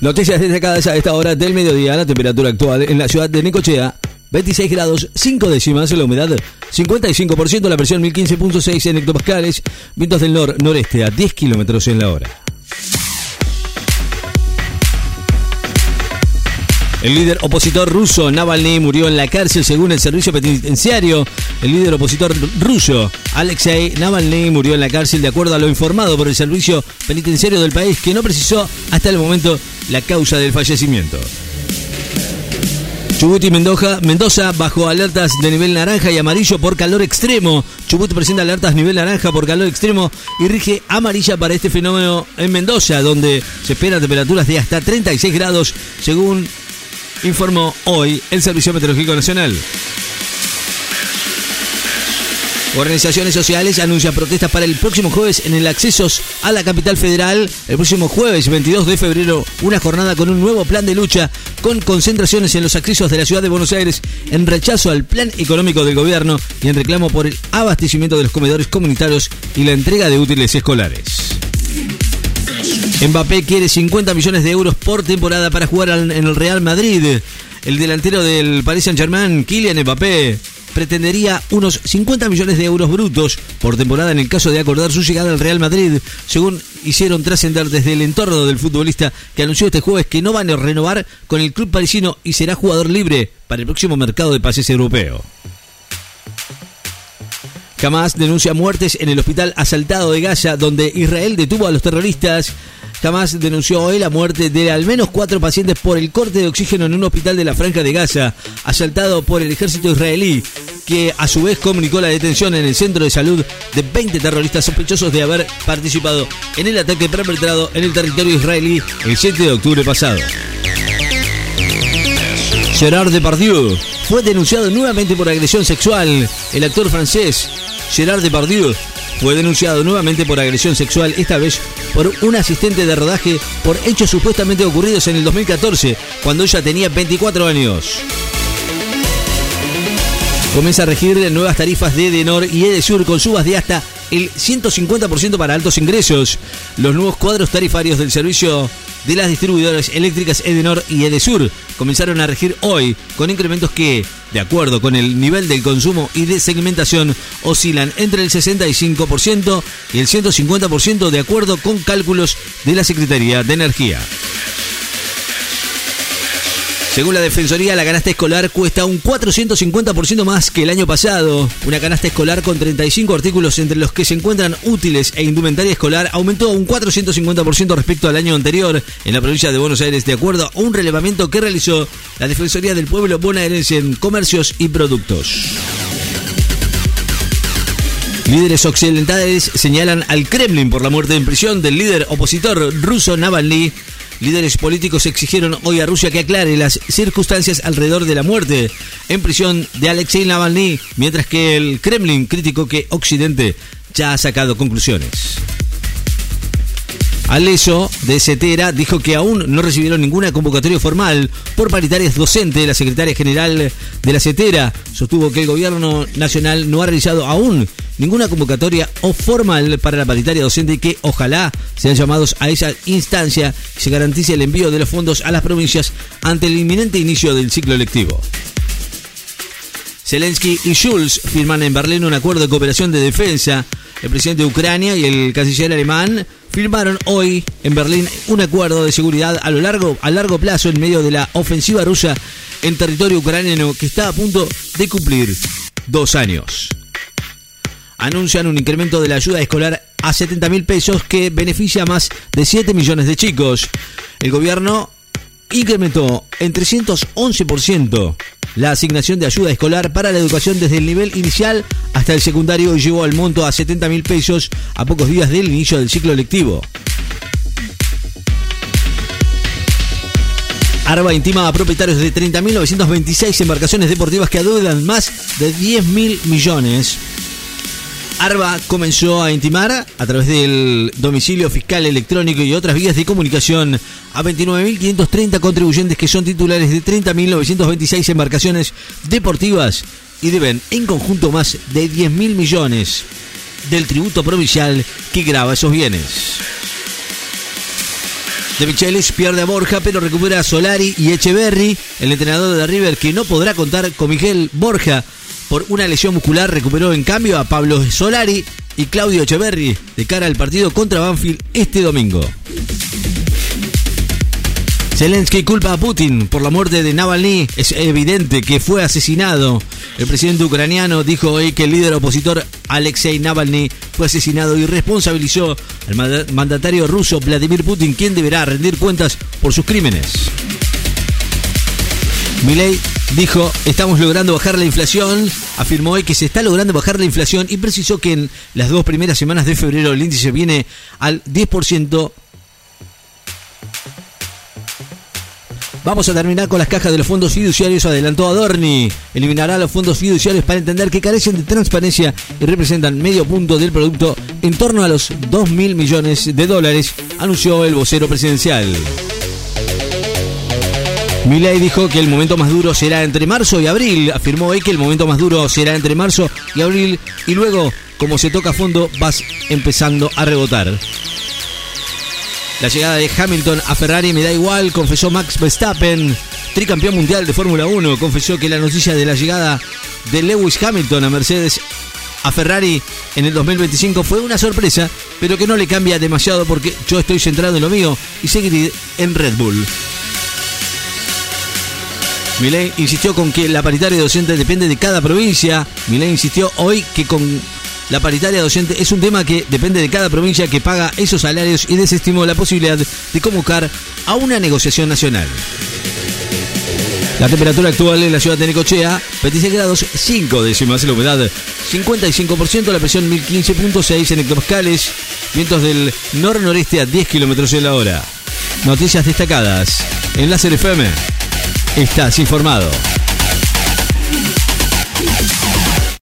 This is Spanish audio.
Noticias destacadas a esta hora del mediodía. La temperatura actual en la ciudad de Necochea. 26 grados 5 décimas, la humedad 55%, la presión 1015.6 en hectopascales, vientos del nor-noreste a 10 kilómetros en la hora. El líder opositor ruso Navalny murió en la cárcel según el servicio penitenciario. El líder opositor ruso Alexei Navalny murió en la cárcel de acuerdo a lo informado por el servicio penitenciario del país que no precisó hasta el momento la causa del fallecimiento. Chubut y Mendoza, Mendoza bajo alertas de nivel naranja y amarillo por calor extremo. Chubut presenta alertas nivel naranja por calor extremo y rige amarilla para este fenómeno en Mendoza, donde se esperan temperaturas de hasta 36 grados según informó hoy el Servicio Meteorológico Nacional. Organizaciones sociales anuncian protestas para el próximo jueves en el acceso a la capital federal. El próximo jueves 22 de febrero, una jornada con un nuevo plan de lucha con concentraciones en los accesos de la ciudad de Buenos Aires en rechazo al plan económico del gobierno y en reclamo por el abastecimiento de los comedores comunitarios y la entrega de útiles escolares. Mbappé quiere 50 millones de euros por temporada para jugar en el Real Madrid. El delantero del Paris Saint-Germain, Kylian Mbappé, pretendería unos 50 millones de euros brutos por temporada en el caso de acordar su llegada al Real Madrid, según hicieron trascender desde el entorno del futbolista que anunció este jueves que no van a renovar con el club parisino y será jugador libre para el próximo mercado de pases europeo. Jamás denuncia muertes en el hospital asaltado de Gaza, donde Israel detuvo a los terroristas. Jamás denunció hoy la muerte de al menos cuatro pacientes por el corte de oxígeno en un hospital de la Franja de Gaza, asaltado por el ejército israelí, que a su vez comunicó la detención en el centro de salud de 20 terroristas sospechosos de haber participado en el ataque perpetrado en el territorio israelí el 7 de octubre pasado. Gerard Depardieu fue denunciado nuevamente por agresión sexual. El actor francés Gerard Depardieu fue denunciado nuevamente por agresión sexual, esta vez por un asistente de rodaje por hechos supuestamente ocurridos en el 2014, cuando ella tenía 24 años. Comienza a regir nuevas tarifas de Edenor y Edesur con subas de hasta el 150% para altos ingresos. Los nuevos cuadros tarifarios del servicio de las distribuidoras eléctricas Edenor y Edesur comenzaron a regir hoy con incrementos que, de acuerdo con el nivel del consumo y de segmentación, oscilan entre el 65% y el 150% de acuerdo con cálculos de la Secretaría de Energía. Según la Defensoría, la canasta escolar cuesta un 450% más que el año pasado. Una canasta escolar con 35 artículos entre los que se encuentran útiles e indumentaria escolar aumentó un 450% respecto al año anterior en la provincia de Buenos Aires, de acuerdo a un relevamiento que realizó la Defensoría del Pueblo bonaerense en comercios y productos. Líderes occidentales señalan al Kremlin por la muerte en prisión del líder opositor ruso Navalny Líderes políticos exigieron hoy a Rusia que aclare las circunstancias alrededor de la muerte en prisión de Alexei Navalny, mientras que el Kremlin criticó que Occidente ya ha sacado conclusiones. Aleso de Cetera dijo que aún no recibieron ninguna convocatoria formal por paritarias docentes. La secretaria general de la Cetera sostuvo que el gobierno nacional no ha realizado aún ninguna convocatoria o formal para la paritaria docente y que ojalá sean llamados a esa instancia y se garantice el envío de los fondos a las provincias ante el inminente inicio del ciclo lectivo. Zelensky y Schulz firman en Berlín un acuerdo de cooperación de defensa. El presidente de Ucrania y el canciller alemán firmaron hoy en Berlín un acuerdo de seguridad a lo largo a largo plazo en medio de la ofensiva rusa en territorio ucraniano que está a punto de cumplir dos años. Anuncian un incremento de la ayuda escolar a 70 mil pesos que beneficia a más de 7 millones de chicos. El gobierno incrementó en 311% la asignación de ayuda escolar para la educación desde el nivel inicial hasta el secundario y llevó al monto a 70 mil pesos a pocos días del inicio del ciclo lectivo. Arba intima a propietarios de 30.926 embarcaciones deportivas que adeudan más de 10 mil millones Arba comenzó a intimar a través del domicilio fiscal electrónico y otras vías de comunicación a 29.530 contribuyentes que son titulares de 30.926 embarcaciones deportivas y deben en conjunto más de 10.000 millones del tributo provincial que graba esos bienes. De Michelis pierde a Borja, pero recupera a Solari y Echeverry, el entrenador de River, que no podrá contar con Miguel Borja por una lesión muscular, recuperó en cambio a Pablo Solari y Claudio Echeverry de cara al partido contra Banfield este domingo. Zelensky culpa a Putin por la muerte de Navalny. Es evidente que fue asesinado. El presidente ucraniano dijo hoy que el líder opositor Alexei Navalny fue asesinado y responsabilizó al mandatario ruso Vladimir Putin, quien deberá rendir cuentas por sus crímenes. Milei dijo, estamos logrando bajar la inflación, afirmó hoy que se está logrando bajar la inflación y precisó que en las dos primeras semanas de febrero el índice viene al 10% Vamos a terminar con las cajas de los fondos fiduciarios, adelantó Adorni. Eliminará los fondos fiduciarios para entender que carecen de transparencia y representan medio punto del producto en torno a los 2 mil millones de dólares, anunció el vocero presidencial. Milei dijo que el momento más duro será entre marzo y abril. Afirmó hoy que el momento más duro será entre marzo y abril y luego, como se toca a fondo, vas empezando a rebotar. La llegada de Hamilton a Ferrari me da igual, confesó Max Verstappen, tricampeón mundial de Fórmula 1, confesó que la noticia de la llegada de Lewis Hamilton a Mercedes a Ferrari en el 2025 fue una sorpresa, pero que no le cambia demasiado porque yo estoy centrado en lo mío y seguiré en Red Bull. Milei insistió con que la paritaria docente depende de cada provincia. Milei insistió hoy que con la paritaria docente es un tema que depende de cada provincia que paga esos salarios y desestimó la posibilidad de convocar a una negociación nacional. La temperatura actual en la ciudad de Necochea, 26 grados 5 décimas, la humedad 55%, la presión 1015.6 en hectopascales, vientos del nor-noreste a 10 kilómetros en la hora. Noticias destacadas en la FM. Estás informado.